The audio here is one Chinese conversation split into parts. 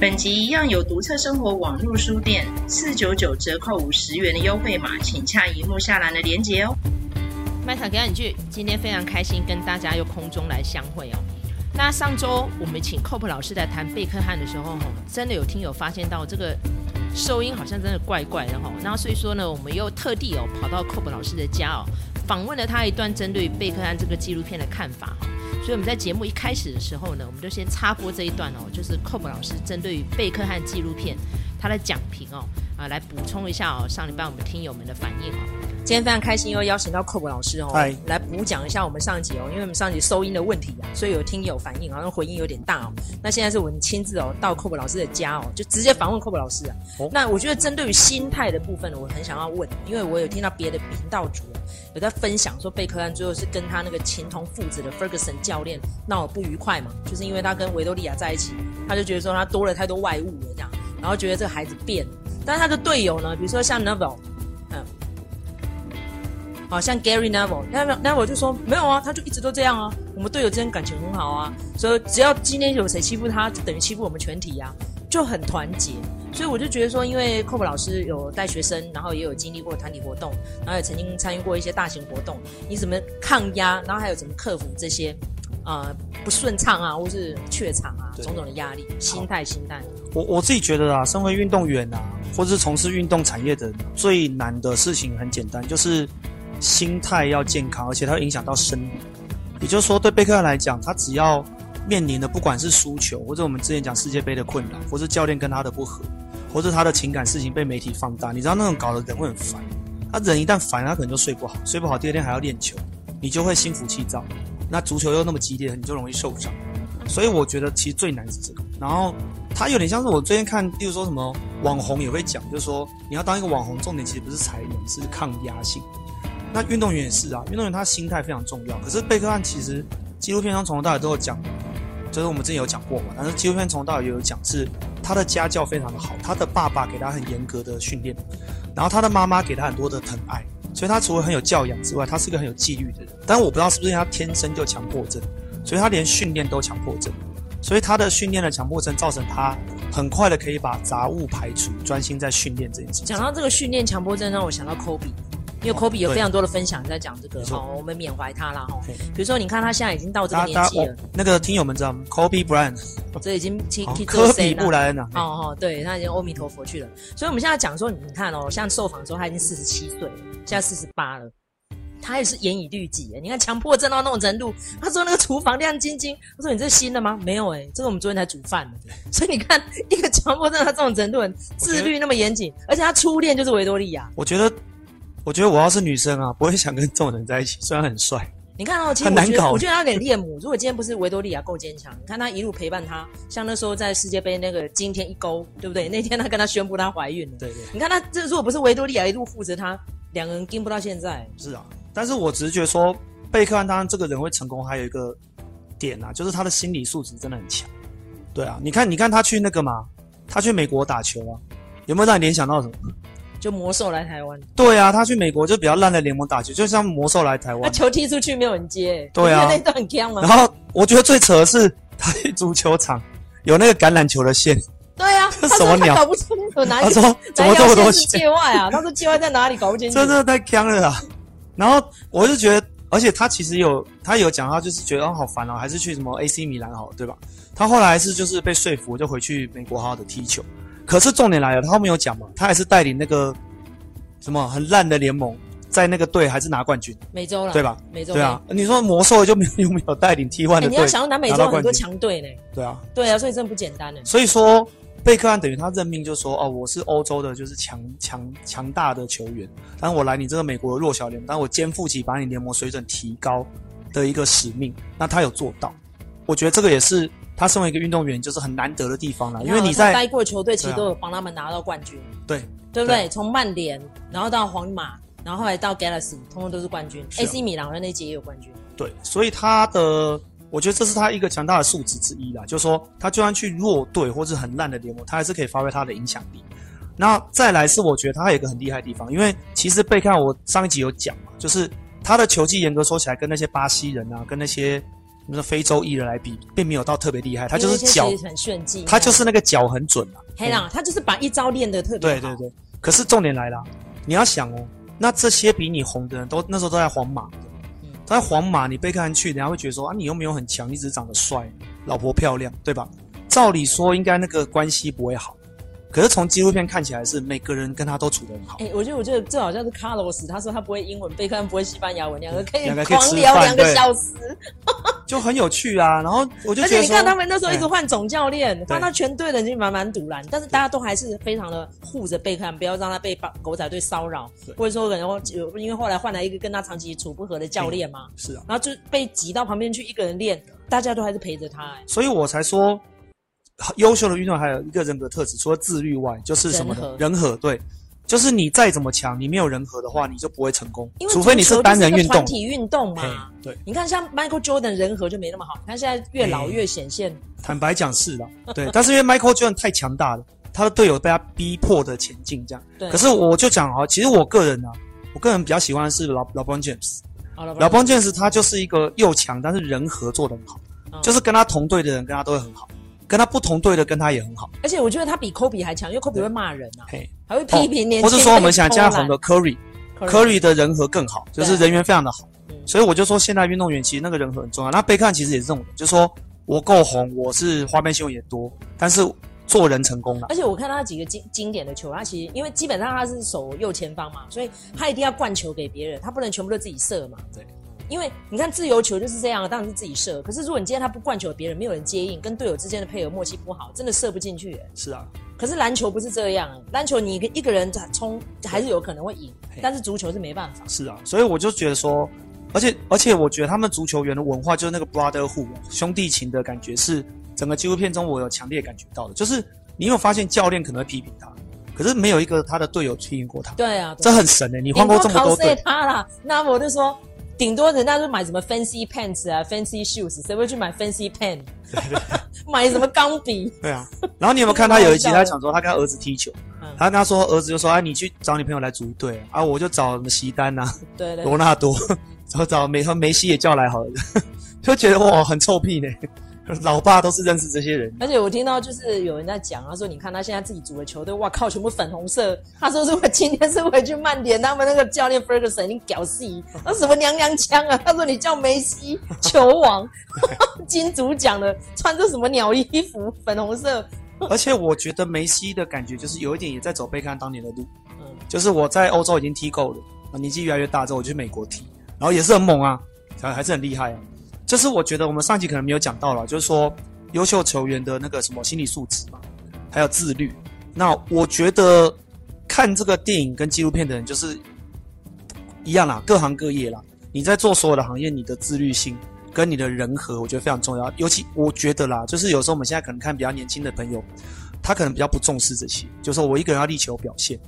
本集一样有独特生活网络书店四九九折扣五十元的优惠码，请洽萤幕下栏的连接哦。麦塔给你句，今天非常开心跟大家又空中来相会哦。那上周我们请 Cope 老师来谈贝克汉的时候，吼，真的有听友发现到这个收音好像真的怪怪的吼。然后所以说呢，我们又特地哦跑到 Cope 老师的家哦，访问了他一段针对贝克汉这个纪录片的看法。所以我们在节目一开始的时候呢，我们就先插播这一段哦，就是寇普老师针对于贝克汉纪录片他的讲评哦，啊，来补充一下哦，上礼拜我们听友们的反应哦。今天非常开心，又邀请到 Cope 老师哦.来补讲一下我们上一集哦，因为我们上一集收音的问题啊，所以有听友反应，好像回音有点大哦。那现在是我们亲自哦到 Cope 老师的家哦，就直接访问 Cope 老师啊。Oh. 那我觉得针对于心态的部分呢，我很想要问，因为我有听到别的频道主有在分享说，贝克汉最后是跟他那个情同父子的 Ferguson 教练闹得不愉快嘛，就是因为他跟维多利亚在一起，他就觉得说他多了太多外物了这样，然后觉得这个孩子变，但是他的队友呢，比如说像 Neville。好像 Gary Neville，Neville 就说没有啊，他就一直都这样啊。我们队友之间感情很好啊，所以只要今天有谁欺负他，就等于欺负我们全体啊，就很团结。所以我就觉得说，因为 Cope 老师有带学生，然后也有经历过团体活动，然后也曾经参与过一些大型活动，你怎么抗压，然后还有怎么克服这些呃不顺畅啊，或是怯场种种的压力，心态心态。我我自己觉得啊，身为运动员啊，或者是从事运动产业的，最难的事情很简单，就是。心态要健康，而且它会影响到生理。也就是说，对贝克汉来讲，他只要面临的不管是输球，或者我们之前讲世界杯的困扰，或是教练跟他的不合，或是他的情感事情被媒体放大，你知道那种搞得人会很烦。他人一旦烦，他可能就睡不好，睡不好第二天还要练球，你就会心浮气躁。那足球又那么激烈，你就容易受伤。所以我觉得其实最难是这个。然后他有点像是我最近看，例如说什么网红也会讲，就是说你要当一个网红，重点其实不是才能，是抗压性。那运动员也是啊，运动员他心态非常重要。可是贝克汉其实纪录片上从头到尾都有讲，就是我们之前有讲过嘛。但是纪录片从头到尾也有讲，是他的家教非常的好，他的爸爸给他很严格的训练，然后他的妈妈给他很多的疼爱，所以他除了很有教养之外，他是个很有纪律的人。但我不知道是不是他天生就强迫症，所以他连训练都强迫症，所以他的训练的强迫症造成他很快的可以把杂物排除，专心在训练这件事情。讲到这个训练强迫症，让我想到 Kobe。因为 Kobe 有非常多的分享在讲这个，哦，我们缅怀他啦哈。比如说，你看他现在已经到这个年纪了。那个听友们知道吗？Kobe Bryant，这已经去去科比布莱恩了。哦哦，对，他已经阿弥陀佛去了。所以我们现在讲说，你看哦，像受访的时候他已经四十七岁了，现在四十八了，他也是严以律己。你看强迫症到那种程度，他说那个厨房亮晶晶，他说你这是新的吗？没有哎，这个我们昨天才煮饭的。所以你看，一个强迫症到这种程度，自律那么严谨，而且他初恋就是维多利亚。我觉得。我觉得我要是女生啊，不会想跟这种人在一起。虽然很帅，你看哦，其实我觉得很难搞，我觉得他有点恋母。如果今天不是维多利亚够坚强，你看他一路陪伴他，像那时候在世界杯那个惊天一勾，对不对？那天他跟他宣布他怀孕了，对对。你看他这如果不是维多利亚一路负责他，两个人盯不到现在。是啊，但是我只是觉得说，贝克汉当然这个人会成功，还有一个点啊，就是他的心理素质真的很强。对啊，你看，你看他去那个嘛，他去美国打球啊，有没有让你联想到什么？就魔兽来台湾，对啊，他去美国就比较烂的联盟打球，就像魔兽来台湾，他球踢出去没有人接，对啊，那段很锵吗？然后我觉得最扯的是，他去足球场有那个橄榄球的线，对啊，这 什么鸟？搞不清楚哪里？他说怎么这么多线？界外啊？他说界外在哪里？搞不清楚，这真的太锵了啊！然后我就觉得，而且他其实有他有讲，他就是觉得哦好烦哦，还是去什么 AC 米兰好，对吧？他后来是就是被说服，就回去美国好好的踢球。可是重点来了，他后面有讲嘛，他还是带领那个。什么很烂的联盟，在那个队还是拿冠军？美洲了，对吧？美洲对啊。你说魔兽就没有没有带领 T1 的队？你要想要南美洲很多强队呢。对啊，对啊，所以真的不简单呢。所以说，贝克汉等于他任命就说：“哦，我是欧洲的，就是强强强大的球员，但我来你这个美国的弱小联盟，但我肩负起把你联盟水准提高的一个使命。”那他有做到，我觉得这个也是他身为一个运动员就是很难得的地方了。因为你在待过球队，其实都有帮他们拿到冠军。对。对不对？从曼联，然后到皇马，然后后来到 Galaxy，通通都是冠军。啊、AC 米兰的那届也有冠军。对，所以他的，我觉得这是他一个强大的素质之一啦。就是说，他就算去弱队或是很烂的联盟，他还是可以发挥他的影响力。那再来是，我觉得他还有一个很厉害的地方，因为其实贝克汉我上一集有讲嘛，就是他的球技严格说起来，跟那些巴西人啊，跟那些什么非洲艺人来比，并没有到特别厉害，他就是脚很炫技，他就是那个脚很准啊。黑啦，他就是把一招练得特别好。对对对，可是重点来了，你要想哦，那这些比你红的人都那时候都在皇马在皇马，你贝克汉去，人家会觉得说啊，你又没有很强，你只是长得帅，老婆漂亮，对吧？照理说应该那个关系不会好。可是从纪录片看起来是每个人跟他都处得很好。哎、欸，我觉得我觉得这好像是卡洛斯，他说他不会英文，贝克汉不会西班牙文，两个可以狂聊两个小时，就很有趣啊。然后我就觉得，而且你看他们那时候一直换总教练，换到全队的人就蛮蛮赌烂，但是大家都还是非常的护着贝克汉，不要让他被狗仔队骚扰，或者说可能有因为后来换来一个跟他长期处不合的教练嘛，是啊，然后就被挤到旁边去一个人练，大家都还是陪着他、欸，所以我才说。优秀的运动员还有一个人格特质，除了自律外，就是什么人和，对，就是你再怎么强，你没有人和的话，你就不会成功。因为除非你是单人运动，团体运动嘛。对，你看像 Michael Jordan 人和就没那么好，你看现在越老越显现。坦白讲是的，对，但是因为 Michael Jordan 太强大了，他的队友被他逼迫的前进，这样。对。可是我就讲啊，其实我个人呢、啊，我个人比较喜欢的是老 LeBron James。LeBron James 他就是一个又强，但是人和做得很好，嗯、就是跟他同队的人跟他都会很好。跟他不同队的，跟他也很好。而且我觉得他比科比还强，因为科比会骂人啊，还会批评年轻人。不是说我们想加红的 Curry，Curry 的人和更好，就是人缘非常的好。所以我就说，现在运动员其实那个人和很重要。那贝克汉其实也是这种，就是说我够红，我是花边新闻也多，但是做人成功了。而且我看他几个经经典的球，他其实因为基本上他是守右前方嘛，所以他一定要灌球给别人，他不能全部都自己射嘛。对。因为你看自由球就是这样，当然是自己射。可是如果你今天他不灌球，别人没有人接应，跟队友之间的配合默契不好，真的射不进去。是啊。可是篮球不是这样，篮球你一个人冲还是有可能会赢，但是足球是没办法。是啊，所以我就觉得说，而且而且我觉得他们足球员的文化就是那个 brotherhood 兄弟情的感觉，是整个纪录片中我有强烈感觉到的。就是你有发现教练可能会批评他，可是没有一个他的队友批评过他。对啊，这很神诶，你换过这么多队。他啦，那我就说。顶多人家就买什么 fancy pants 啊，fancy shoes，谁会去买 fancy pen？买什么钢笔？对啊。然后你有没有看他有一集，他讲说他跟他儿子踢球，他跟他说儿子就说：“哎，你去找你朋友来组队啊，我就找什么席丹呐，对对，罗纳多，然 后找梅和梅西也叫来好了，就觉得哇，很臭屁呢。” 老爸都是认识这些人，而且我听到就是有人在讲，他说：“你看他现在自己组的球队，哇靠，全部粉红色。”他说：“如果今天是回去曼联，他们那个教练 Ferguson 已经屌丝，那什么娘娘腔啊？” 他说：“你叫梅西球王，金主讲的，穿着什么鸟衣服，粉红色。”而且我觉得梅西的感觉就是有一点也在走贝克汉当年的路，嗯，就是我在欧洲已经踢够了，年纪越来越大之后我去美国踢，然后也是很猛啊，还还是很厉害啊。就是我觉得我们上集可能没有讲到了，就是说优秀球员的那个什么心理素质嘛，还有自律。那我觉得看这个电影跟纪录片的人就是一样啦，各行各业啦。你在做所有的行业，你的自律性跟你的人和，我觉得非常重要。尤其我觉得啦，就是有时候我们现在可能看比较年轻的朋友，他可能比较不重视这些，就是说我一个人要力求表现。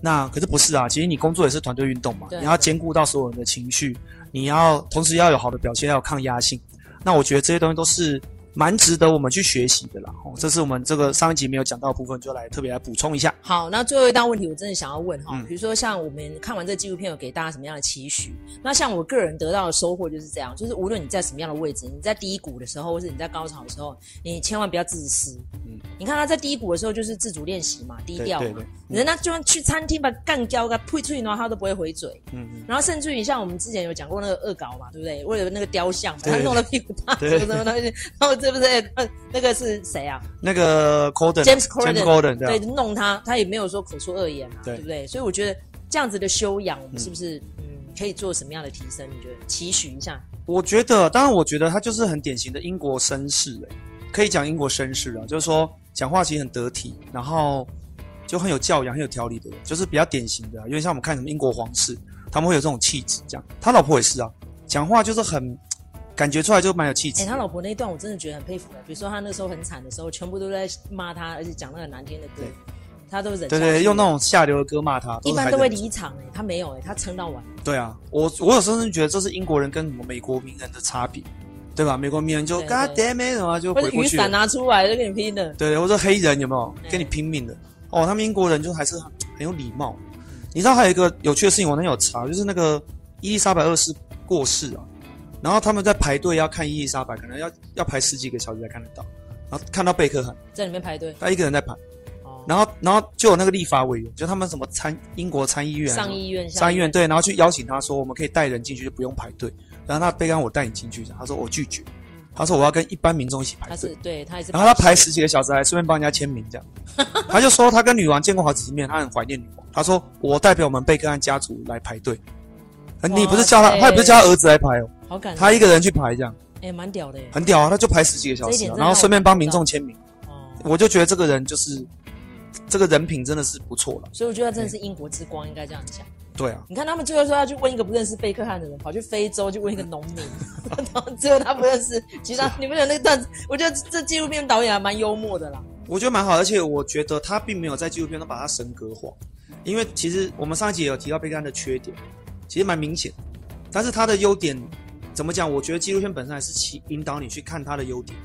那可是不是啊？其实你工作也是团队运动嘛，你要兼顾到所有人的情绪。你要同时要有好的表现，要有抗压性。那我觉得这些东西都是蛮值得我们去学习的啦。哦，这是我们这个上一集没有讲到的部分，就来特别来补充一下。好，那最后一道问题，我真的想要问哈，比如说像我们看完这纪录片，有给大家什么样的期许？那像我个人得到的收获就是这样，就是无论你在什么样的位置，你在低谷的时候，或是你在高潮的时候，你千万不要自私。嗯，你看他在低谷的时候就是自主练习嘛，低调嘛。人家就算去餐厅把干胶给呸出去，然后他都不会回嘴。嗯嗯。然后甚至于像我们之前有讲过那个恶搞嘛，对不对？为了那个雕像，把他弄了屁股大什么什么东西，然后这不是 那个是谁啊？那个 Corden，James Corden，对，弄他，他也没有说口出恶言啊，对不对？所以我觉得这样子的修养，我们是不是嗯可以做什么样的提升？你觉得期许一下？我觉得，当然，我觉得他就是很典型的英国绅士，哎，可以讲英国绅士啊，就是说讲话其实很得体，然后。就很有教养、很有条理的人，就是比较典型的、啊。因为像我们看什么英国皇室，他们会有这种气质，这样。他老婆也是啊，讲话就是很感觉出来就蛮有气质。哎、欸，他老婆那一段我真的觉得很佩服的。比如说他那时候很惨的时候，全部都在骂他，而且讲那个难听的歌，他都忍。对对，用那种下流的歌骂他。一般都会离场哎、欸，他没有哎、欸，他撑到完。对啊，我我有时候觉得这是英国人跟什么美国名人的差别，对吧？美国名人就 God damn it 什么就回过去。雨伞拿出来就跟你拼的。对，或者黑人有没有跟你拼命的？哦，他们英国人就还是很很有礼貌。你知道还有一个有趣的事情，我那有查，就是那个伊丽莎白二世过世啊，然后他们在排队要看伊丽莎白，可能要要排十几个小时才看得到。然后看到贝克汉在里面排队，他一个人在排。然后，然后就有那个立法委员，就他们什么参英国参议院、上议院、上议院对，然后去邀请他说，我们可以带人进去，就不用排队。然后他贝克汉，我带你进去，他说我拒绝，他说我要跟一般民众一起排队。他是对他也是。然后他排十几个小时，还顺便帮人家签名，这样。他就说他跟女王见过好几次面，他很怀念女王。他说我代表我们贝克汉家族来排队。你不是叫他，他也不是叫他儿子来排哦，好感他一个人去排这样。哎，蛮屌的，很屌啊！他就排十几个小时，然后顺便帮民众签名。哦，我就觉得这个人就是。这个人品真的是不错了，所以我觉得他真的是英国之光，应该这样讲。对啊，你看他们最后说要去问一个不认识贝克汉的人，跑去非洲去问一个农民，然后最后他不认识。其实你们有那段子，我觉得这纪录片导演还蛮幽默的啦。我觉得蛮好，而且我觉得他并没有在纪录片中把他神格化，因为其实我们上一集也有提到贝克汉的缺点，其实蛮明显。但是他的优点怎么讲？我觉得纪录片本身还是其引导你去看他的优点，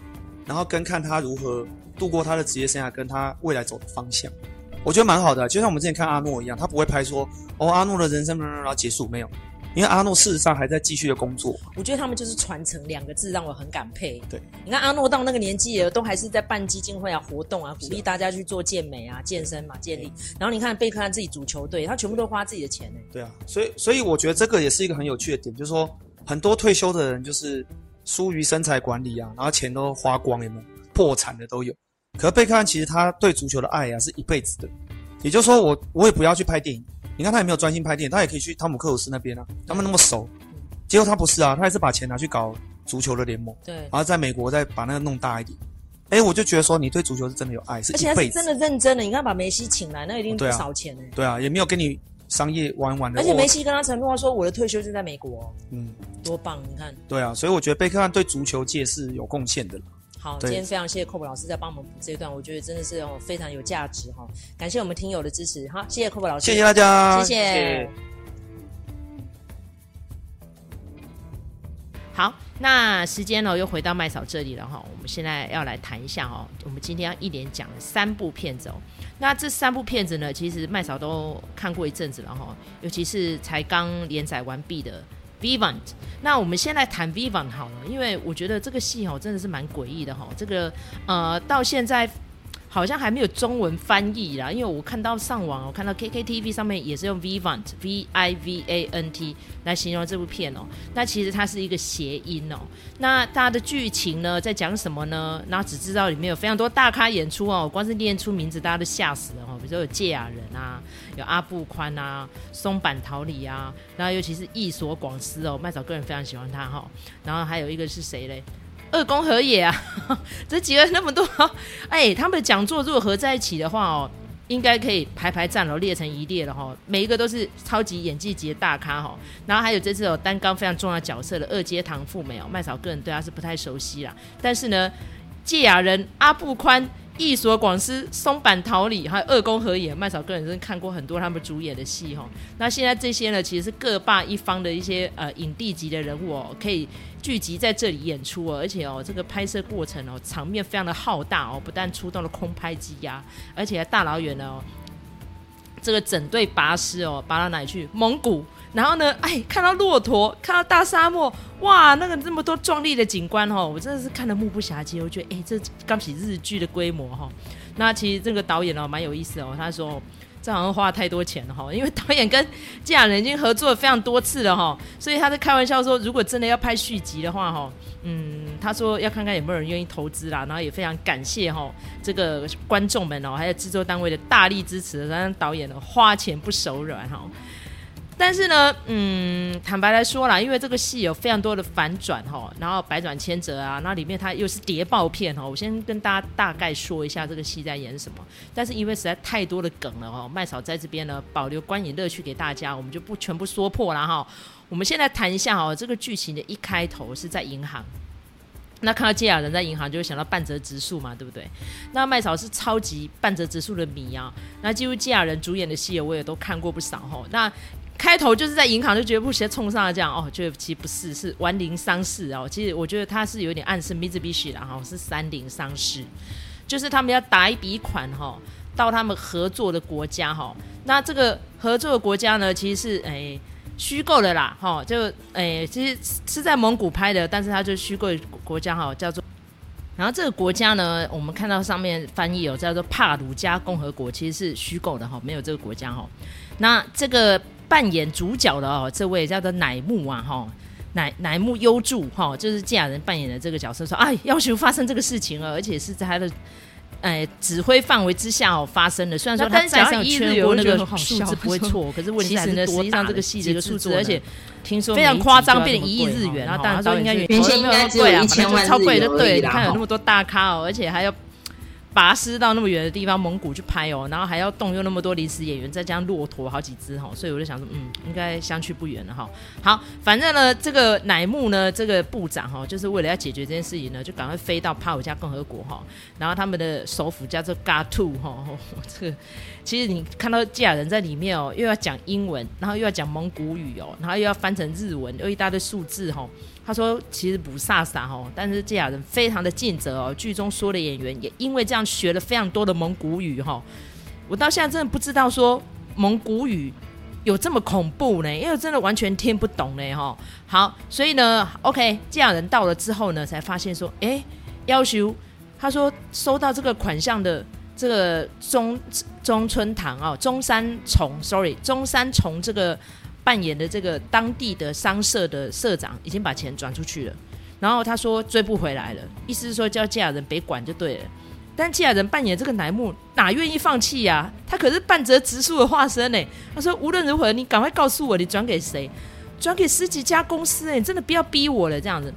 然后跟看他如何。度过他的职业生涯，跟他未来走的方向，我觉得蛮好的。就像我们之前看阿诺一样，他不会拍说哦，阿诺的人生然后结束没有，因为阿诺事实上还在继续的工作。我觉得他们就是传承两个字，让我很感佩。对，你看阿诺到那个年纪了，都还是在办基金会啊、活动啊，鼓励大家去做健美啊、健身嘛、健力。然后你看贝克汉自己组球队，他全部都花自己的钱呢。对啊，所以所以我觉得这个也是一个很有趣的点，就是说很多退休的人就是疏于身材管理啊，然后钱都花光，有没有破产的都有。可是贝克汉其实他对足球的爱啊是一辈子的，也就是说我我也不要去拍电影，你看他也没有专心拍电影，他也可以去汤姆克鲁斯那边啊，他们那么熟，结果他不是啊，他还是把钱拿去搞足球的联盟，对，然后在美国再把那个弄大一点，哎，我就觉得说你对足球是真的有爱，是一辈子，而且是真的认真的，你看把梅西请来，那一定不少钱呢、欸，对啊，也没有跟你商业玩玩的，而且梅西跟他承诺说我的退休就在美国，嗯，多棒，你看，对啊，所以我觉得贝克汉对足球界是有贡献的。好，今天非常谢谢 Cob 老师在帮我们补这一段，我觉得真的是哦非常有价值哈，感谢我们听友的支持，好，谢谢 Cob 老师，谢谢大家，谢谢。谢谢好，那时间呢又回到麦嫂这里了哈，我们现在要来谈一下哦，我们今天要一连讲三部片子哦，那这三部片子呢，其实麦嫂都看过一阵子了哈，尤其是才刚连载完毕的。Vivant，那我们先来谈 Vivant 好了，因为我觉得这个戏哦真的是蛮诡异的哈，这个呃到现在。好像还没有中文翻译啦，因为我看到上网，我看到 KKTV 上面也是用 Vivant V I V A N T 来形容这部片哦。那其实它是一个谐音哦。那它的剧情呢，在讲什么呢？然后只知道里面有非常多大咖演出哦，光是念出名字大家都吓死了哦。比如说有堺雅人啊，有阿部宽啊，松坂桃李啊，然后尤其是役所广司哦，麦嫂个人非常喜欢他哈。然后还有一个是谁嘞？二宫和也啊，这几个那么多，哎，他们的讲座如果合在一起的话哦，应该可以排排站了，列成一列了哈。每一个都是超级演技级的大咖哈。然后还有这次有担纲非常重要角色的二阶堂富美哦，麦嫂个人对他是不太熟悉啦。但是呢，芥雅人、阿布宽、役所广司、松坂桃李，还有二宫和也，麦嫂个人真看过很多他们主演的戏哈。那现在这些呢，其实是各霸一方的一些呃影帝级的人物哦，可以。聚集在这里演出哦，而且哦，这个拍摄过程哦，场面非常的浩大哦，不但出动了空拍机呀，而且还大老远的哦，这个整队拔师哦，拔到哪里去？蒙古，然后呢，哎，看到骆驼，看到大沙漠，哇，那个这么多壮丽的景观哦，我真的是看得目不暇接，我觉得哎，这刚起日剧的规模哈。那其实这个导演哦，蛮有意思哦，他说。这好像花了太多钱了哈，因为导演跟堺雅人已经合作了非常多次了哈，所以他在开玩笑说，如果真的要拍续集的话哈，嗯，他说要看看有没有人愿意投资啦，然后也非常感谢哈这个观众们哦，还有制作单位的大力支持，让导演呢花钱不手软哈。但是呢，嗯，坦白来说啦，因为这个戏有非常多的反转哈，然后百转千折啊，那里面它又是谍报片哈，我先跟大家大概说一下这个戏在演什么。但是因为实在太多的梗了哈，麦嫂在这边呢保留观影乐趣给大家，我们就不全部说破了哈。我们现在谈一下哈，这个剧情的一开头是在银行，那看到堺雅人在银行就会想到半泽直树嘛，对不对？那麦嫂是超级半泽直树的迷啊，那几乎堺雅人主演的戏我也都看过不少哈。那开头就是在银行就觉得不直接冲上来这样哦，就其实不是，是丸菱商事哦。其实我觉得他是有点暗示 Mitsubishi 啦哈，是三菱商事，就是他们要打一笔款哈，到他们合作的国家哈。那这个合作的国家呢，其实是哎虚构的啦，哈，就诶、其实是在蒙古拍的，但是它就虚构国家哈，叫做。然后这个国家呢，我们看到上面翻译有叫做帕鲁加共和国，其实是虚构的哈，没有这个国家哈。那这个扮演主角的哦，这位叫做乃木啊哈，乃乃木优助哈，就是堺雅人扮演的这个角色说，哎，要求发生这个事情了，而且是在他的。哎，指挥范围之下哦发生的，虽然说他在上全国那个数字不会错，可是问题是呢，实际上这个细节的数字，而且听说非常夸张，变成一亿日元，然后大家说应该原先应该只有一千万，超贵的，对，你看有那么多大咖哦，而且还要。跋师到那么远的地方蒙古去拍哦，然后还要动用那么多临时演员，再加上骆驼好几只哈，所以我就想说，嗯，应该相去不远了哈。好，反正呢，这个乃木呢，这个部长哈，就是为了要解决这件事情呢，就赶快飞到帕鲁加共和国哈，然后他们的首府叫做嘎图哈。这个其实你看到堺雅人在里面哦，又要讲英文，然后又要讲蒙古语哦，然后又要翻成日文，又一大堆数字哈。他说：“其实不飒飒哦，但是这雅人非常的尽责哦。剧中说的演员也因为这样学了非常多的蒙古语哈。我到现在真的不知道说蒙古语有这么恐怖呢，因为真的完全听不懂呢哈。好，所以呢，OK，这雅人到了之后呢，才发现说，哎，要求他说收到这个款项的这个中中村堂哦，中山崇，sorry，中山崇这个。”扮演的这个当地的商社的社长已经把钱转出去了，然后他说追不回来了，意思是说叫堺雅人别管就对了。但堺雅人扮演这个乃木哪愿意放弃呀、他可是半泽直树的化身呢。他说无论如何，你赶快告诉我你转给谁，转给十几家公司哎，你真的不要逼我了这样子。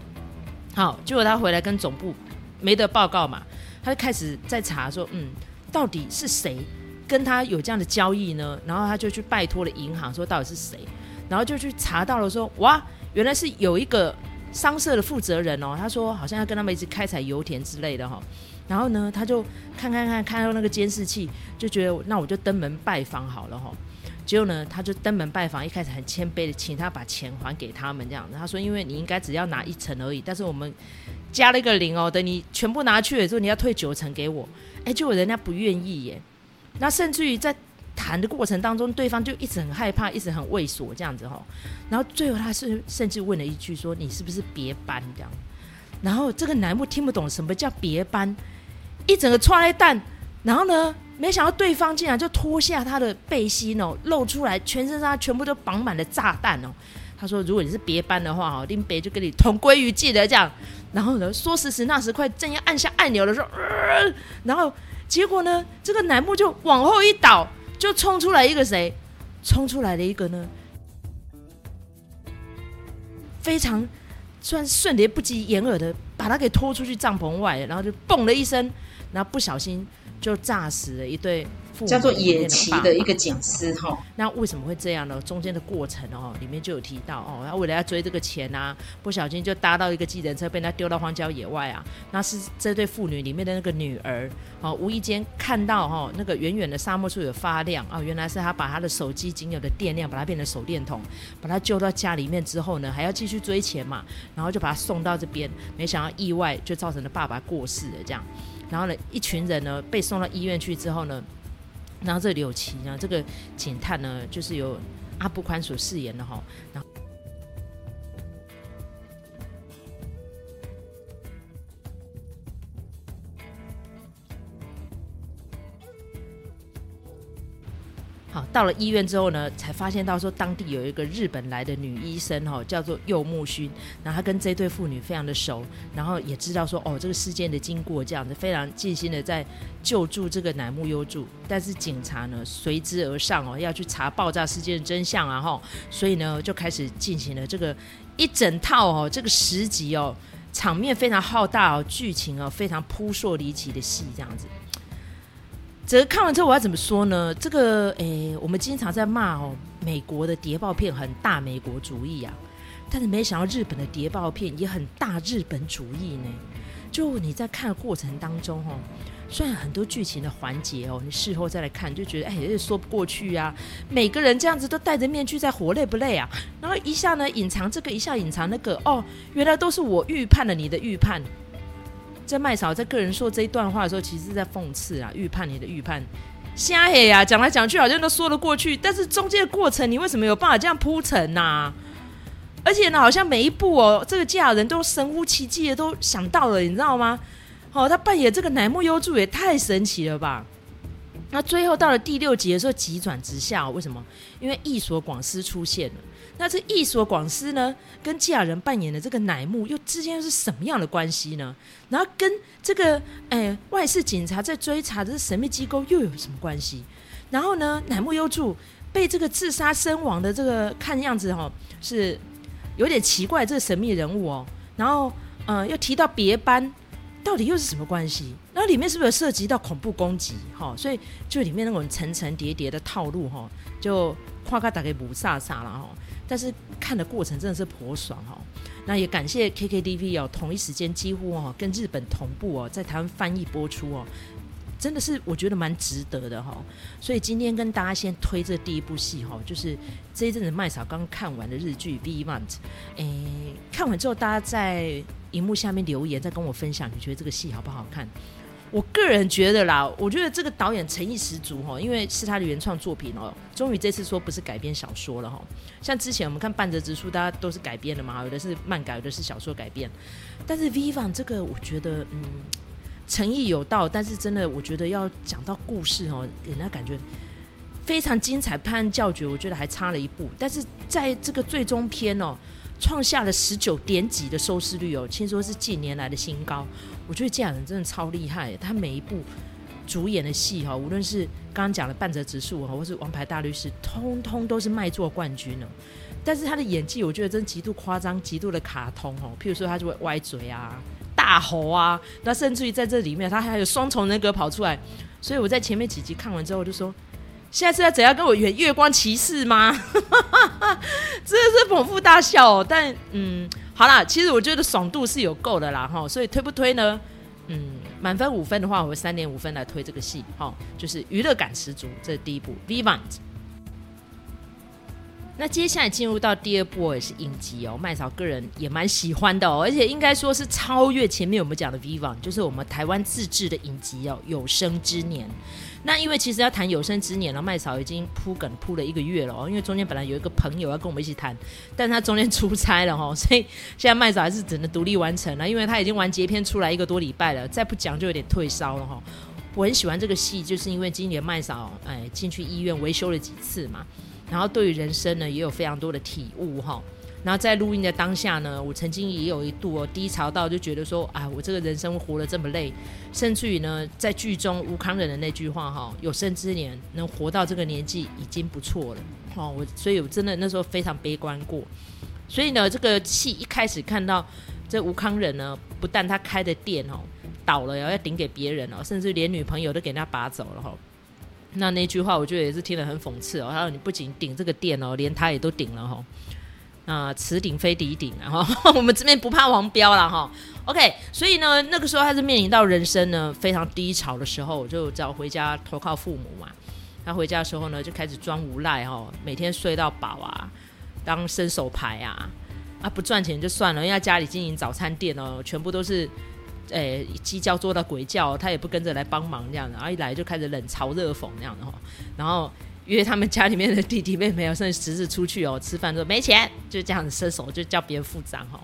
好，结果他回来跟总部没得报告嘛，他就开始在查说，嗯，到底是谁跟他有这样的交易呢？然后他就去拜托了银行，说到底是谁？然后就去查到了，说哇，原来是有一个商社的负责人哦，他说好像要跟他们一起开采油田之类的哈。然后呢，他就看看看看到那个监视器，就觉得那我就登门拜访好了哈。结果呢，他就登门拜访，一开始很谦卑的请他把钱还给他们这样子。他说，因为你应该只要拿一成而已，但是我们加了一个零哦，等你全部拿去了之后，你要退九成给我。哎，结果人家不愿意耶。那甚至于在。谈的过程当中，对方就一直很害怕，一直很畏缩这样子哈。然后最后他是甚至问了一句说：“你是不是别班这样？”然后这个男木听不懂什么叫别班，一整个剉咧等。然后呢，没想到对方竟然就脱下他的背心哦，露出来全身上全部都绑满了炸弹哦。他说：“如果你是别班的话哦，林北就跟你同归于尽的这样。”然后呢，说时迟那时快，正要按下按钮的时候，呃，然后结果呢，这个楠木就往后一倒。就冲出来一个谁？冲出来了一个呢？非常算瞬间不及掩耳的，把他给拖出去帐篷外，然后就嘣了一声，然后不小心就炸死了一对。叫做野崎的一个讲师哈，那为什么会这样呢？中间的过程哦，里面就有提到哦，他为了要追这个钱啊，不小心就搭到一个计程车，被他丢到荒郊野外啊。那是这对父女里面的那个女儿哦，无意间看到哈、哦、那个远远的沙漠处有发亮啊、哦，原来是他把他的手机仅有的电量把它变成手电筒，把他救到家里面之后呢，还要继续追钱嘛，然后就把他送到这边，没想到意外就造成了爸爸过世了这样，然后呢，一群人呢被送到医院去之后呢。然后这柳崎呢，这个警探呢，就是由阿布宽所饰演的哈。然后好，到了医院之后呢，才发现到说当地有一个日本来的女医生哈，叫做柚木薰，然后她跟这对父女非常的熟，然后也知道说哦这个事件的经过这样子，非常尽心的在救助这个乃木优助，但是警察呢随之而上哦，要去查爆炸事件的真相啊哈，所以呢就开始进行了这个一整套哦这个十集哦，场面非常浩大哦，剧情哦非常扑朔离奇的戏这样子。这看完之后我要怎么说呢？这个诶，我们经常在骂哦，美国的谍报片很大美国主义啊，但是没想到日本的谍报片也很大日本主义呢。就你在看的过程当中哦，虽然很多剧情的环节哦，你事后再来看就觉得哎，也说不过去啊。每个人这样子都戴着面具在活，累不累啊？然后一下呢隐藏这个，一下隐藏那个，哦，原来都是我预判了你的预判。在麦嫂在个人说这一段话的时候，其实是在讽刺啊，预判你的预判，瞎黑呀，讲来讲去好像都说得过去，但是中间的过程你为什么有办法这样铺陈呐？而且呢，好像每一步哦，这个嫁人都神乎其技的都想到了，你知道吗？哦，他扮演这个乃木优助也太神奇了吧！那最后到了第六集的时候急转直下，为什么？因为役所广司出现了。那这役所广司呢，跟堺雅人扮演的这个乃木又之间又是什么样的关系呢？然后跟这个哎外事警察在追查的这神秘机构又有什么关系？然后呢，乃木优助被这个自杀身亡的这个看样子哈、是。有点奇怪，这个神秘人物哦，然后嗯，又提到别班，到底又是什么关系？那里面是不是有涉及到恐怖攻击？哈，所以就里面那种层层叠叠的套路哈，就夸夸打给不飒飒了哈。但是看的过程真的是颇爽哈。那也感谢 KKTV 哦，同一时间几乎哦跟日本同步哦，在台湾翻译播出哦。真的是我觉得蛮值得的哈，所以今天跟大家先推这第一部戏哈，就是这一阵子麦嫂刚看完的日剧《Vivant》，诶，看完之后大家在荧幕下面留言，再跟我分享，你觉得这个戏好不好看？我个人觉得啦，我觉得这个导演诚意十足哈，因为是他的原创作品哦，终于这次说不是改编小说了哈，像之前我们看半泽直树，大家都是改编的嘛，有的是漫改，有的是小说改编，但是《Vivan》这个我觉得嗯。诚意有道，但是真的，我觉得要讲到故事哦，给人家感觉非常精彩，判案叫绝，我觉得还差了一步。但是在这个最终篇哦，创下了十九点几的收视率哦，听说是近年来的新高。我觉得这样人真的超厉害，他每一部主演的戏哈，无论是刚刚讲的半泽直树哈，或是王牌大律师，通通都是卖座冠军呢。但是他的演技，我觉得真极度夸张，极度的卡通哦。譬如说，他就会歪嘴啊。大吼啊！那甚至于在这里面，他还有双重人格跑出来，所以我在前面几集看完之后，我就说：下次要怎样跟我演月光骑士吗？真的是捧腹大笑哦。但嗯，好啦，其实我觉得爽度是有够的啦哈。所以推不推呢？嗯，满分五分的话，我三点五分来推这个戏哈，就是娱乐感十足。这是第一部《Vivant》。那接下来进入到第二部也是影集哦，麦嫂个人也蛮喜欢的哦，而且应该说是超越前面我们讲的《Vivant》，就是我们台湾自制的影集哦，《有生之年》。那因为其实要谈《有生之年》了，麦嫂已经铺梗铺了一个月了哦，因为中间本来有一个朋友要跟我们一起谈，但他中间出差了哈，所以现在麦嫂还是只能独立完成了，因为他已经完结篇出来一个多礼拜了，再不讲就有点退烧了哈。我很喜欢这个戏，就是因为今年麦嫂哎进去医院维修了几次嘛。然后对于人生呢，也有非常多的体悟哈。然后在录音的当下呢，我曾经也有一度哦低潮到就觉得说，啊，我这个人生活得这么累，甚至于呢，在剧中吴康仁的那句话哈，有生之年能活到这个年纪已经不错了。哦，我所以我真的那时候非常悲观过。所以呢，这个戏一开始看到这吴康仁呢，不但他开的店哦倒了，要要顶给别人哦，甚至连女朋友都给人家拔走了哈。那那句话，我觉得也是听得很讽刺哦。他说：“你不仅顶这个店哦，连他也都顶了哈。那此顶非彼顶然后，我们这边不怕黄标了哈。OK，所以呢，那个时候他是面临到人生呢非常低潮的时候，我就只好回家投靠父母嘛。他回家的时候呢，就开始装无赖哈，每天睡到饱啊，当伸手牌啊，啊不赚钱就算了，因为他家里经营早餐店哦，全部都是。”诶，鸡叫做到鬼叫，他也不跟着来帮忙这样的，然后一来就开始冷嘲热讽那样的哈，然后约他们家里面的弟弟妹妹甚至侄子出去哦吃饭，说没钱，就这样子伸手就叫别人付账哈。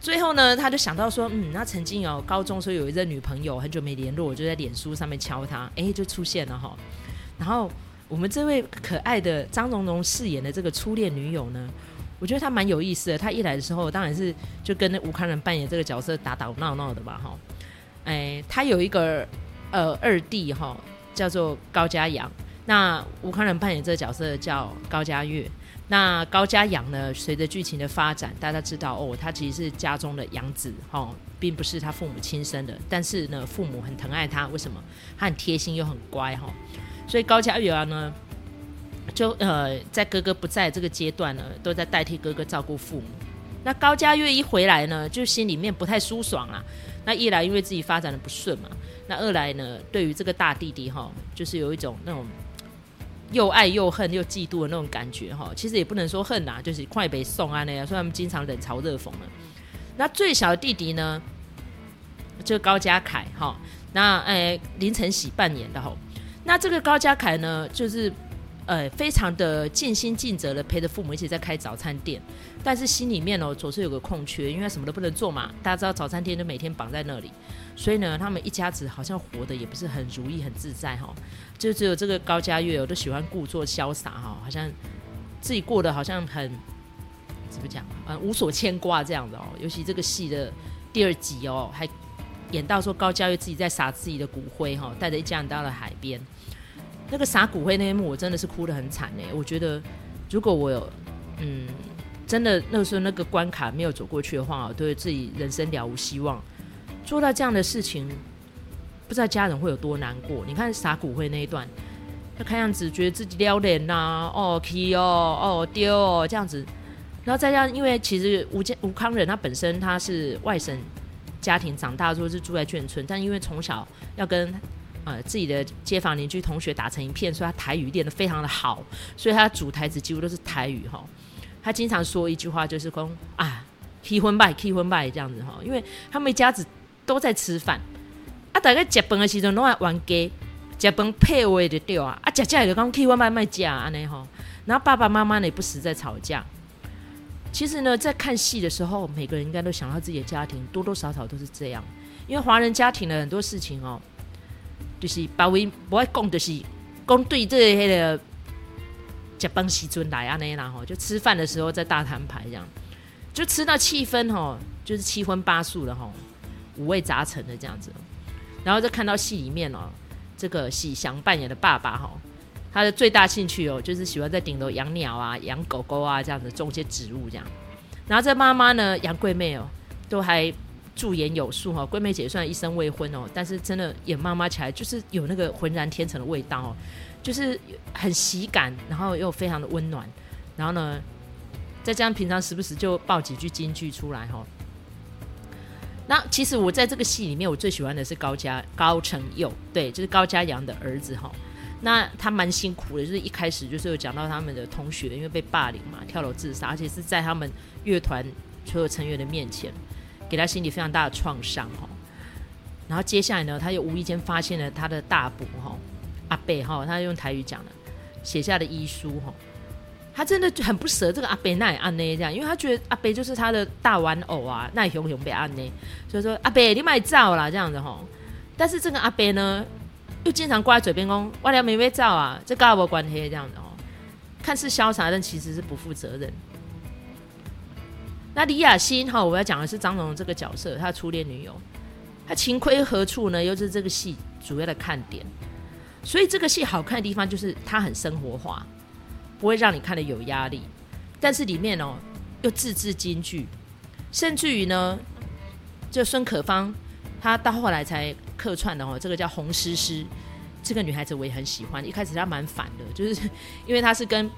最后呢，他就想到说，嗯，那曾经哦高中时候有一任女朋友，很久没联络，我就在脸书上面敲他，哎，就出现了哈。然后我们这位可爱的张榕容饰演的这个初恋女友呢。我觉得她蛮有意思的。她一来的时候，当然是就跟那吴康仁扮演这个角色打打闹闹的吧，哈。哎，她有一个呃二弟哈，叫做高家阳。那吴康仁扮演这个角色叫高家月。那高家阳呢，随着剧情的发展，大家知道哦，他其实是家中的养子哈，并不是他父母亲生的。但是呢，父母很疼爱他，为什么？他很贴心又很乖哈。所以高家月啊呢。就呃，在哥哥不在这个阶段呢，都在代替哥哥照顾父母。那高家月一回来呢，就心里面不太舒爽啊。那一来因为自己发展的不顺嘛，那二来呢，对于这个大弟弟哈，就是有一种那种又爱又恨又嫉妒的那种感觉哈。其实也不能说恨呐，就是快被送啊那样，所以他们经常冷嘲热讽了。那最小的弟弟呢，就高家凯哈，那哎林晨喜扮演的哈。那这个高家凯呢，就是呃非常的尽心尽责的陪着父母一起在开早餐店，但是心里面哦总是有个空缺，因为什么都不能做嘛。大家知道早餐店就每天绑在那里，所以呢，他们一家子好像活得也不是很如意、很自在哈、就只有这个高嘉月我，都喜欢故作潇洒哈，好像自己过得好像很怎么讲，嗯，无所牵挂这样的哦。尤其这个戏的第二集哦，还。演到说高嘉月自己在撒自己的骨灰哈，带着一家人到了海边。那个撒骨灰那一幕，我真的是哭得很惨哎。我觉得如果我有嗯，真的那个时候那个关卡没有走过去的话，我对自己人生了无希望。做到这样的事情，不知道家人会有多难过。你看撒骨灰那一段，他看样子觉得自己撩脸呐，哦，踢哦，哦丢哦这样子。然后再加上，因为其实吴家吴康仁他本身他是外省。家庭长大之后是住在眷村，但因为从小要跟呃自己的街坊邻居同学打成一片，所以他台语练得非常的好，所以他主台词几乎都是台语哈。他经常说一句话就是说啊，结婚拜，结婚拜这样子哈，因为他们一家子都在吃饭啊，大概吃饭的时候拢爱玩 gay，吃饭配位的对啊，啊吃吃就讲去外卖卖假安尼吼，然后爸爸妈妈呢也不时在吵架。其实呢，在看戏的时候，每个人应该都想到自己的家庭，多多少少都是这样。因为华人家庭的很多事情哦，就是把为不爱讲，就是讲对这些的结帮西尊来啊那啦吼，就吃饭的时候在大摊牌这样，就吃到气氛吼，就是七荤八素的吼，五味杂陈的这样子。然后再看到戏里面哦，这个喜祥扮演的爸爸吼。他的最大兴趣哦，就是喜欢在顶楼养鸟啊、养狗狗啊，这样子种些植物这样。然后这妈妈呢，杨贵妹哦，都还驻颜有术哈。贵妹姐虽然一生未婚哦，但是真的演妈妈起来就是有那个浑然天成的味道哦，就是很喜感，然后又非常的温暖。然后呢，再加上平常时不时就爆几句金句出来哈。那其实我在这个戏里面，我最喜欢的是高家高成佑，对，就是高家阳的儿子哈。那他蛮辛苦的，就是一开始就是有讲到他们的同学因为被霸凌嘛，跳楼自杀，而且是在他们乐团所有成员的面前，给他心里非常大的创伤哈。然后接下来呢，他又无意间发现了他的大伯哈阿伯哈，他用台语讲的，写下的遗书哈，他真的很不舍这个阿伯那也按呢这样，因为他觉得阿伯就是他的大玩偶啊，那熊熊被安呢，所以说阿伯你买照啦这样子吼。但是这个阿伯呢？又经常挂在嘴边说：“我俩没被照啊，这跟我关系这样子哦。”看似潇洒，但其实是不负责任。那李雅欣哈，我要讲的是张榕这个角色，他初恋女友，他情亏何处呢？又是这个戏主要的看点。所以这个戏好看的地方就是它很生活化，不会让你看得有压力。但是里面哦，又字字金句，甚至于呢，就孙可芳，她到后来才。客串的哦，这个叫洪诗诗，这个女孩子我也很喜欢。一开始她蛮烦的，就是 因为她是跟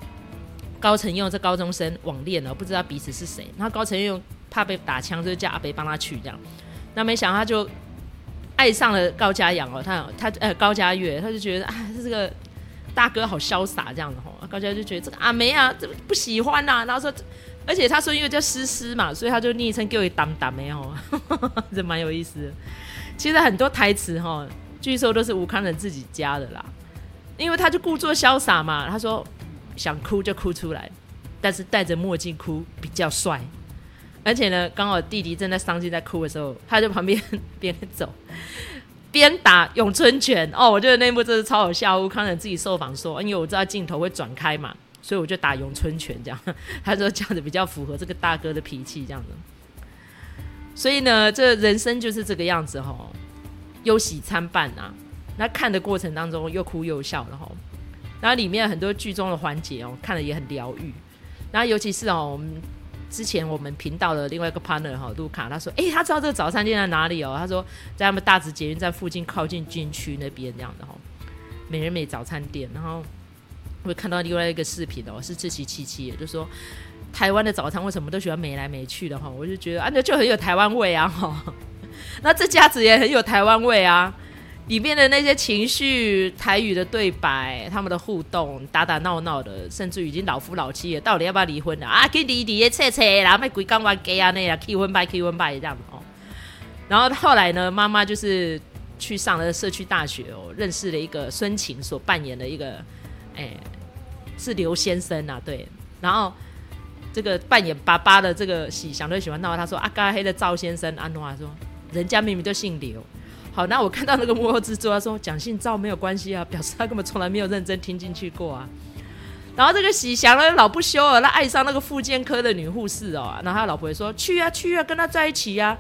高成佑这高中生网恋了，不知道彼此是谁。然后高成佑怕被打枪，就叫阿北帮他去这样。那没想到他就爱上了高家阳哦，他他呃高家月，他就觉得啊，这个大哥好潇洒这样的吼。高家就觉得这个阿梅啊，这不喜欢呐、啊？然后说，而且他说因为叫诗诗嘛，所以他就昵称叫为当当梅哦，这蛮有意思的。其实很多台词哈，据说都是吴康仁自己加的啦，因为他就故作潇洒嘛。他说想哭就哭出来，但是戴着墨镜哭比较帅。而且呢，刚好弟弟正在伤心在哭的时候，他就旁边 边走边打咏春拳。哦，我觉得那一幕真是超有笑。吴康仁自己受访说，因为我知道镜头会转开嘛，所以我就打咏春拳这样。他说这样子比较符合这个大哥的脾气这样子。所以呢，这人生就是这个样子吼，忧喜参半啊。那看的过程当中又哭又笑的吼，然后里面很多剧中的环节哦，看了也很疗愈。然后尤其是哦，我们之前我们频道的另外一个 partner 哈，卢卡他说，哎，他知道这个早餐店在哪里哦？他说在他们大直捷运站附近，靠近军区那边这样的哈，美人美早餐店。然后会看到另外一个视频哦，是志祺七七，也就说。台湾的早餐为什么都喜欢美来美去的哈？我就觉得啊，那就很有台湾味啊哈。那这家子也很有台湾味啊，里面的那些情绪、台语的对白、他们的互动、打打闹闹的，甚至已经老夫老妻了，到底要不要离婚了啊？给弟弟也切切，然后卖鬼刚玩 gay 啊那样，结婚拜结婚拜这样子哦。然后后来呢，妈妈就是去上了社区大学哦，认识了一个孙晴所扮演的一个，哎，是刘先生啊，对，然后这个扮演爸爸的这个喜祥都喜欢闹，他说啊，嘎黑的赵先生，安诺瓦说，人家明明就姓刘，好，那我看到那个幕后制作，他说讲姓赵没有关系啊，表示他根本从来没有认真听进去过啊。然后这个喜祥呢，老不休啊，他爱上那个妇健科的女护士哦，然后他老婆也说去啊去啊，跟他在一起呀、啊。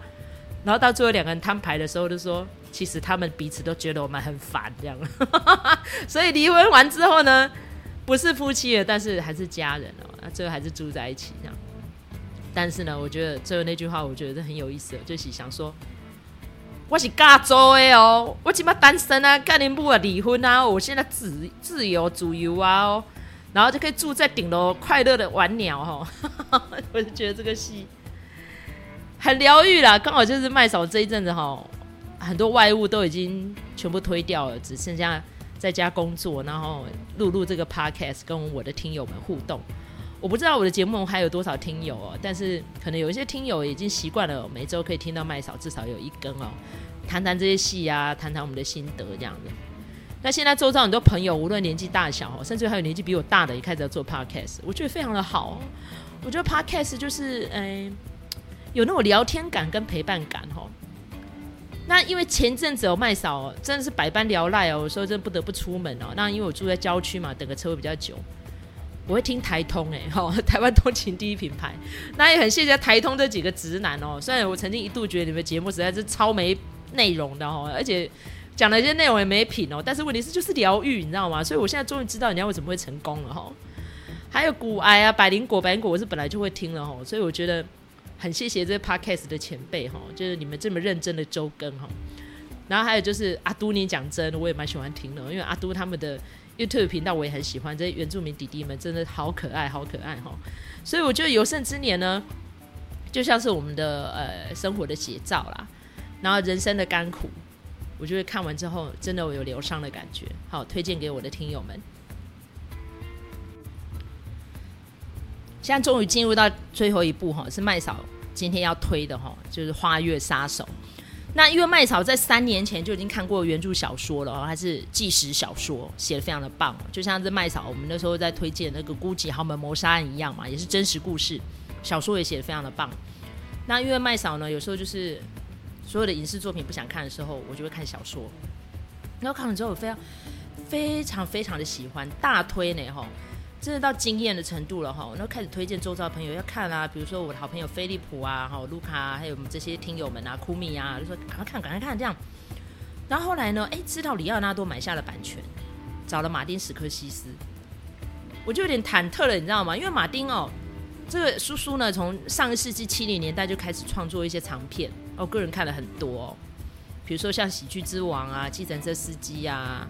然后到最后两个人摊牌的时候，就说其实他们彼此都觉得我们很烦这样。所以离婚完之后呢，不是夫妻了，但是还是家人哦，那最后还是住在一起这样。但是呢，我觉得最后那句话，我觉得很有意思，就喜祥说：“我是加州的哦，我起码单身啊，跟你不啊离婚啊，我现在自自由自由啊哦。”然后就可以住在顶楼，快乐的玩鸟哈，我就觉得这个戏很疗愈啦。刚好就是麦嫂这一阵子哈，很多外务都已经全部推掉了，只剩下在家工作，然后录录这个 podcast，跟我的听友们互动。我不知道我的节目还有多少听友哦，但是可能有一些听友已经习惯了每周可以听到麦嫂至少有一更哦，谈谈这些戏啊，谈谈我们的心得这样的。那现在周遭很多朋友，无论年纪大小哦，甚至还有年纪比我大的，也开始要做 podcast，我觉得非常的好。我觉得 podcast 就是，嗯、有那种聊天感跟陪伴感哈。那因为前阵子有麦嫂，真的是百般聊赖哦，有时候真的不得不出门哦。那因为我住在郊区嘛，等个车会比较久，我会听台通哎，哈，台湾通勤第一品牌。那也很谢谢台通这几个直男哦。虽然我曾经一度觉得你们节目实在是超没内容的哦，而且。讲的一些内容也没品哦，但是问题是就是疗愈，你知道吗？所以我现在终于知道人家为什么会成功了哈。还有股癌啊，百灵果、百灵果，我是本来就会听了哈，所以我觉得很谢谢这些 podcast 的前辈哈，就是你们这么认真的周更哈。然后还有就是阿都你讲真，我也蛮喜欢听的，因为阿都他们的 YouTube 频道我也很喜欢，这些原住民弟弟们真的好可爱，好可爱哈。所以我觉得有生之年呢，就像是我们的呃生活的写照啦，然后人生的甘苦。我就会看完之后，真的我有疗伤的感觉。好，推荐给我的听友们。现在终于进入到最后一部哈，是麦嫂今天要推的哈，就是《花月杀手》。那因为麦嫂在三年前就已经看过原著小说了哦，还是纪实小说，写的非常的棒。就像这麦嫂我们那时候在推荐那个《孤寂豪门谋杀案》一样嘛，也是真实故事，小说也写的非常的棒。那因为麦嫂呢，有时候就是。所有的影视作品不想看的时候，我就会看小说。然后看了之后，我非常、非常、非常的喜欢，大推呢哈，真的到惊艳的程度了哈。然后开始推荐周遭朋友要看啊，比如说我的好朋友菲利普啊、哈卢卡，还有我们这些听友们啊、库米啊，就说赶快看、赶快看这样。然后后来呢，哎，知道李奥纳多买下了版权，找了马丁史科西斯，我就有点忐忑了，你知道吗？因为马丁哦，这个叔叔呢，从上个世纪七零年代就开始创作一些长片。我个人看了很多，哦，比如说像《喜剧之王》啊，《计程车司机》啊，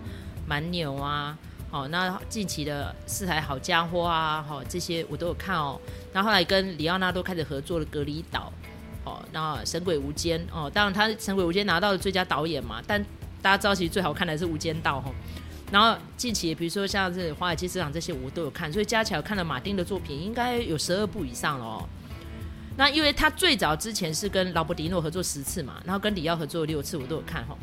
《蛮牛》啊，哦，那近期的《四台好家伙》啊，好，这些我都有看哦。那后来跟李奥纳多开始合作了《隔离岛》，哦，那《神鬼无间》哦，当然他《神鬼无间》拿到了最佳导演嘛，但大家知道其实最好看的是《无间道》哈。然后近期比如说像是《华尔街之狼》这些我都有看，所以加起来看了马丁的作品应该有十二部以上了哦。那因为他最早之前是跟劳勃迪诺合作十次嘛，然后跟李奥合作六次，我都有看哈。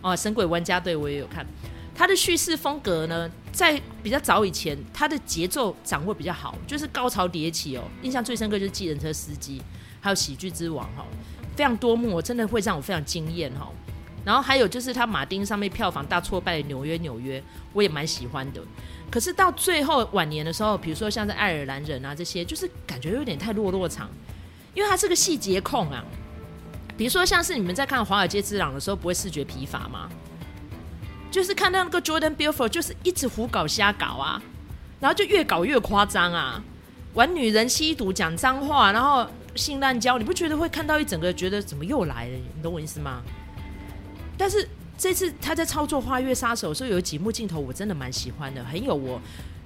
哦，《神鬼玩家队》我也有看。他的叙事风格呢，在比较早以前，他的节奏掌握比较好，就是高潮迭起哦。印象最深刻就是《计程车司机》，还有《喜剧之王》哈，非常多幕，真的会让我非常惊艳哈。然后还有就是他马丁上面票房大挫败的《纽约纽约》，我也蛮喜欢的。可是到最后晚年的时候，比如说像在《爱尔兰人》啊这些，就是感觉有点太落落长。因为他是个细节控啊，比如说像是你们在看《华尔街之狼》的时候，不会视觉疲乏吗？就是看到那个 Jordan Belfort 就是一直胡搞瞎搞啊，然后就越搞越夸张啊，玩女人、吸毒、讲脏话，然后性滥交，你不觉得会看到一整个觉得怎么又来了？你懂我意思吗？但是这次他在操作《花月杀手》的时候，有几幕镜头我真的蛮喜欢的，很有我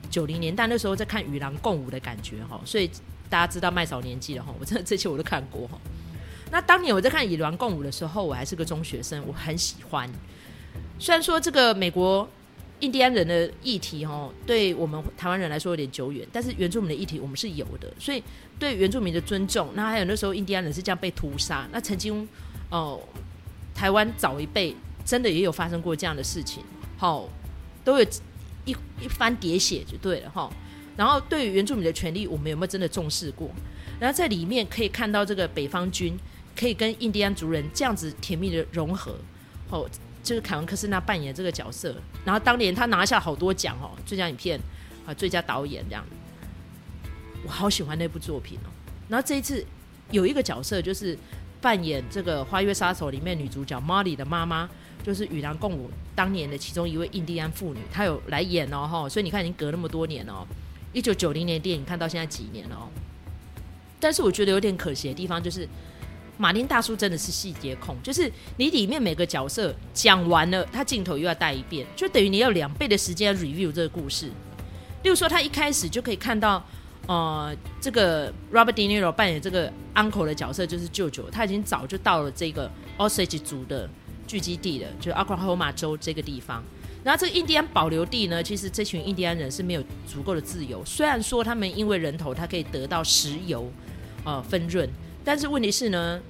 九零年代那时候在看《与狼共舞》的感觉哈，所以。大家知道麦嫂年纪了哈，我真的这些我都看过哈。那当年我在看《与狼共舞》的时候，我还是个中学生，我很喜欢。虽然说这个美国印第安人的议题哈，对我们台湾人来说有点久远，但是原住民的议题我们是有的，所以对原住民的尊重。那还有那时候印第安人是这样被屠杀，那曾经哦、台湾早一辈真的也有发生过这样的事情，好，都有一一番喋血就对了哈。然后对于原住民的权利，我们有没有真的重视过？然后在里面可以看到这个北方军可以跟印第安族人这样子甜蜜的融合，哦，就是凯文·科斯纳扮演这个角色。然后当年他拿下好多奖哦，最佳影片啊，最佳导演这样。我好喜欢那部作品哦。然后这一次有一个角色就是扮演这个《花月杀手》里面女主角 Molly 的妈妈，就是与狼共舞当年的其中一位印第安妇女，她有来演哦哈。所以你看，已经隔那么多年哦，一九九零年电影看到现在几年了哦。但是我觉得有点可惜的地方就是，马丁大叔真的是细节控，就是你里面每个角色讲完了，他镜头又要带一遍，就等于你要两倍的时间 review 这个故事。例如说，他一开始就可以看到，呃，这个 Robert De Niro 扮演这个 uncle 的角色就是舅舅，他已经早就到了这个 Osage 族的聚集地了，就是 Oklahoma 州这个地方。然后这个印第安保留地呢，其实这群印第安人是没有足够的自由，虽然说他们因为人头，他可以得到石油。呃，分润，但是问题是呢，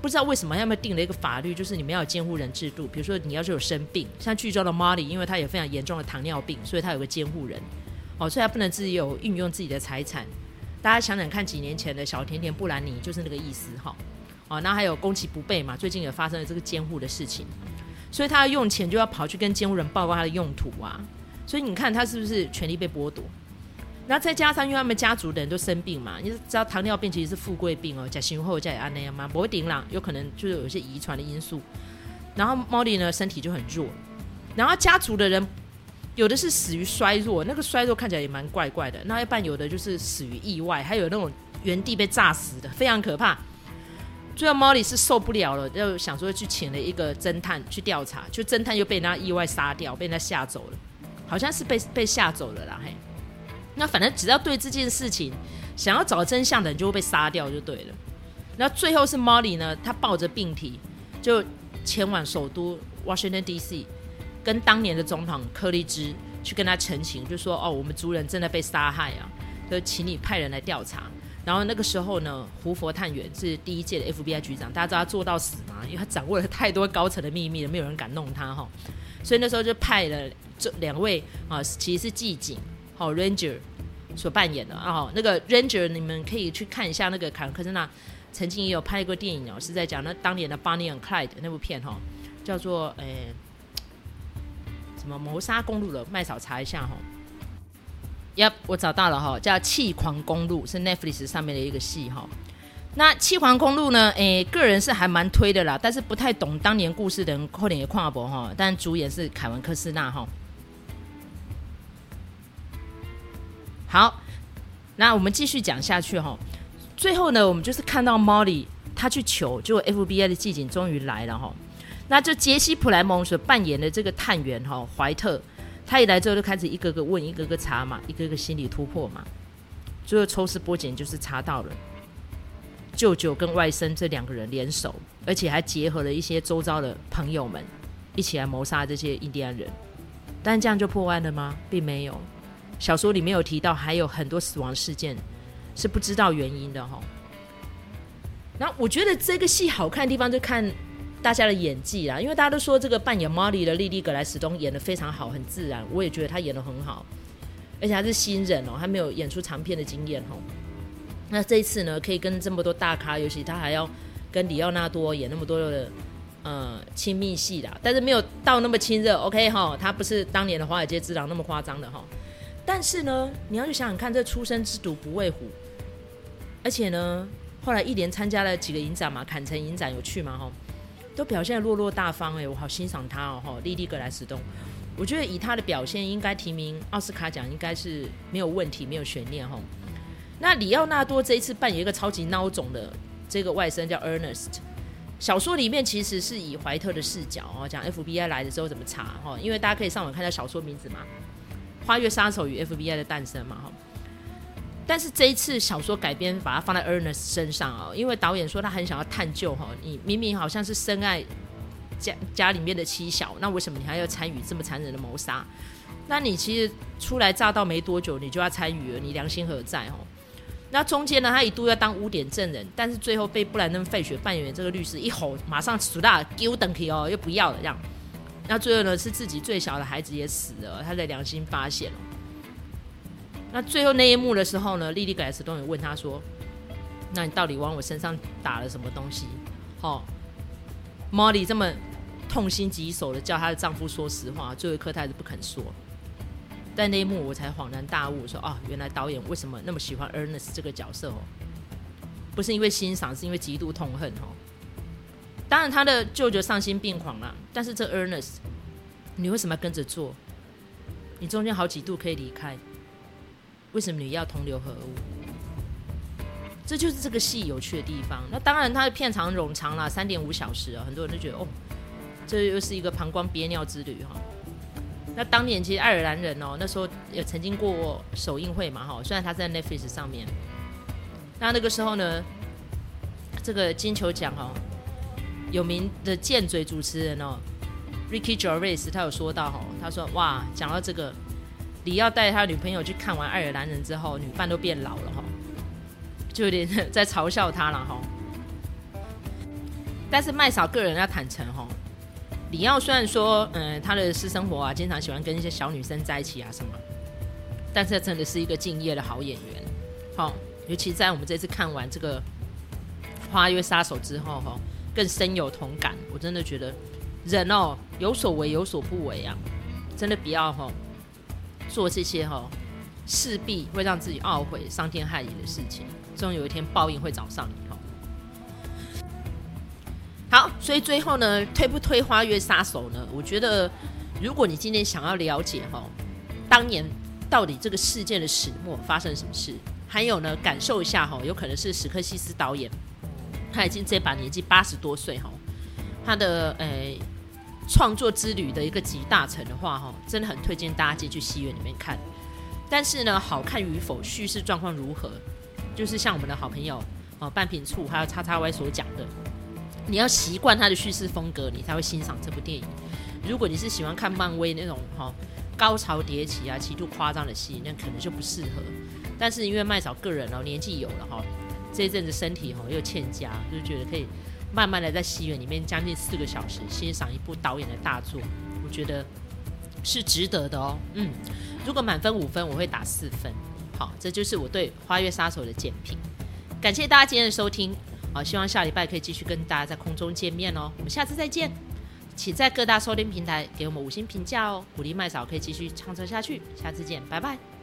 不知道为什么他们定了一个法律，就是你们要有监护人制度。比如说，你要是有生病，像剧中的 Molly，因为他有非常严重的糖尿病，所以他有个监护人，哦，所以他不能自己有运用自己的财产。大家想想看，几年前的小甜甜布兰妮就是那个意思，哈，哦，那还有攻其不备嘛，最近也发生了这个监护的事情，所以他要用钱就要跑去跟监护人报告他的用途啊，所以你看他是不是权利被剥夺？然后再加上，因为他们家族的人都生病嘛，你知道糖尿病其实是富贵病哦，甲型后再也安那样嘛，不会顶了，有可能就是有一些遗传的因素。然后莫莉呢，身体就很弱，然后家族的人有的是死于衰弱，那个衰弱看起来也蛮怪怪的。那一半有的就是死于意外，还有那种原地被炸死的，非常可怕。最后莫莉是受不了了，就想说去请了一个侦探去调查，就侦探又被人家意外杀掉，被人家吓走了，好像是被被吓走了啦，嘿。那反正只要对这件事情想要找真相的人就会被杀掉就对了。那最后是 Molly 呢，他抱着病体就前往首都 Washington D.C.，跟当年的总统柯立芝去跟他陈情，就说哦，我们族人正在被杀害啊，就请你派人来调查。然后那个时候呢，胡佛探员是第一届的 FBI 局长，大家知道他做到死吗？因为他掌握了太多高层的秘密了，没有人敢弄他哈。所以那时候就派了这两位啊，其实是骑警。好，Ranger 所扮演的啊，那个 Ranger 你们可以去看一下那个凯文科斯纳曾经也有拍过电影哦，是在讲那当年的 Bonnie and Clyde 那部片哈，叫做诶、什么谋杀公路的，麦嫂查一下哈。Yep，我找到了哈，叫《气狂公路》，是 Netflix 上面的一个戏哈。那《气狂公路》呢，诶、个人是还蛮推的啦，但是不太懂当年故事的人可能也跨不哈，但主演是凯文科斯纳哈。好，那我们继续讲下去哈。最后呢，我们就是看到 Molly 他去求，就 FBI 的骑警终于来了哈。那就杰西·普莱蒙所扮演的这个探员哈，怀特，他一来之后就开始一个个问，一个个查嘛，一个个心理突破嘛。最后抽丝剥茧，就是查到了舅舅跟外甥这两个人联手，而且还结合了一些周遭的朋友们一起来谋杀这些印第安人。但这样就破案了吗？并没有。小说里面有提到，还有很多死亡事件是不知道原因的哈。然后我觉得这个戏好看的地方就看大家的演技啦，因为大家都说这个扮演 Molly 的莉莉·葛莱史东演得非常好，很自然。我也觉得她演得很好，而且还是新人哦，还没有演出长片的经验哦。那这一次呢，可以跟这么多大咖，尤其他还要跟里奥纳多演那么多的呃亲密戏啦，但是没有到那么亲热。OK 哈，他不是当年的华尔街之狼那么夸张的哈。但是呢，你要去想想看，这初生之犊不畏虎，而且呢，后来一连参加了几个影展嘛，坎城影展有去嘛？哈，都表现落落大方哎，我好欣赏他哦，哈，莉莉·格莱斯东，我觉得以他的表现，应该提名奥斯卡奖应该是没有问题，没有悬念哈。那里奥纳多这一次扮演一个超级孬种的这个外甥叫 Ernest，小说里面其实是以怀特的视角哦，讲 FBI 来的时候怎么查哈，因为大家可以上网看一下小说名字嘛。花月杀手与 FBI 的诞生嘛，哈，但是这一次小说改编把它放在 Ernest 身上哦，因为导演说他很想要探究哈，你明明好像是深爱家家里面的妻小，那为什么你还要参与这么残忍的谋杀？那你其实初来乍到没多久，你就要参与了，你良心何在？哈，那中间呢，他一度要当污点证人，但是最后被布兰登·费雪扮演这个律师一吼，马上输大丢等题哦，又不要了这样。那最后呢，是自己最小的孩子也死了，他的良心发现了。那最后那一幕的时候呢，莉莉·葛莱斯顿也问他说：“那你到底往我身上打了什么东西？”哦，莫莉这么痛心疾首的叫她的丈夫说实话，最后一刻她还是不肯说。在那一幕，我才恍然大悟，说：“哦，原来导演为什么那么喜欢 Ernest 这个角色哦？不是因为欣赏，是因为极度痛恨哦。当然，他的舅舅丧心病狂了，但是这 Earnest，你为什么要跟着做？你中间好几度可以离开，为什么你要同流合污？这就是这个戏有趣的地方。那当然，它的片长冗长了，三点五小时啊，很多人都觉得哦，这又是一个膀胱憋尿之旅哈。”那当年其实爱尔兰人哦，那时候也曾经过首映会嘛哈，虽然他在 Netflix 上面。那那个时候呢，这个金球奖哦，有名的贱嘴主持人哦，Ricky Gervais 他有说到哈，他说哇，讲到这个，李要带他女朋友去看完爱尔兰人之后，女伴都变老了哈，就有点 在嘲笑他了哈。但是麦嫂个人要坦诚哈。李奥虽然说，嗯，他的私生活啊，经常喜欢跟一些小女生在一起啊什么，但是真的是一个敬业的好演员，好，尤其在我们这次看完这个《花月杀手》之后，哈，更深有同感。我真的觉得，人哦，有所为有所不为啊，真的不要哈做这些哈势必会让自己懊悔、伤天害理的事情，终有一天报应会找上你哦。好，所以最后呢，推不推《花月杀手》呢？我觉得，如果你今天想要了解哈，当年到底这个事件的始末发生什么事，还有呢，感受一下哈，有可能是史克西斯导演，他已经这把年纪八十多岁哈，他的诶创作之旅的一个集大成的话哈，真的很推荐大家进去戏院里面看。但是呢，好看与否，叙事状况如何，就是像我们的好朋友哦半瓶醋还有叉叉 Y 所讲的。你要习惯他的叙事风格，你才会欣赏这部电影。如果你是喜欢看漫威那种哈高潮迭起啊、极度夸张的戏，那可能就不适合。但是因为麦嫂个人哦年纪有了哈，这一阵子身体哈又欠佳，就觉得可以慢慢的在戏院里面将近四个小时欣赏一部导演的大作，我觉得是值得的哦。嗯，如果满分五分，我会打四分。好，这就是我对《花月杀手》的简评。感谢大家今天的收听。好，希望下礼拜可以继续跟大家在空中见面哦。我们下次再见，请在各大收听平台给我们五星评价哦，鼓励麦嫂可以继续唱车下去。下次见，拜拜。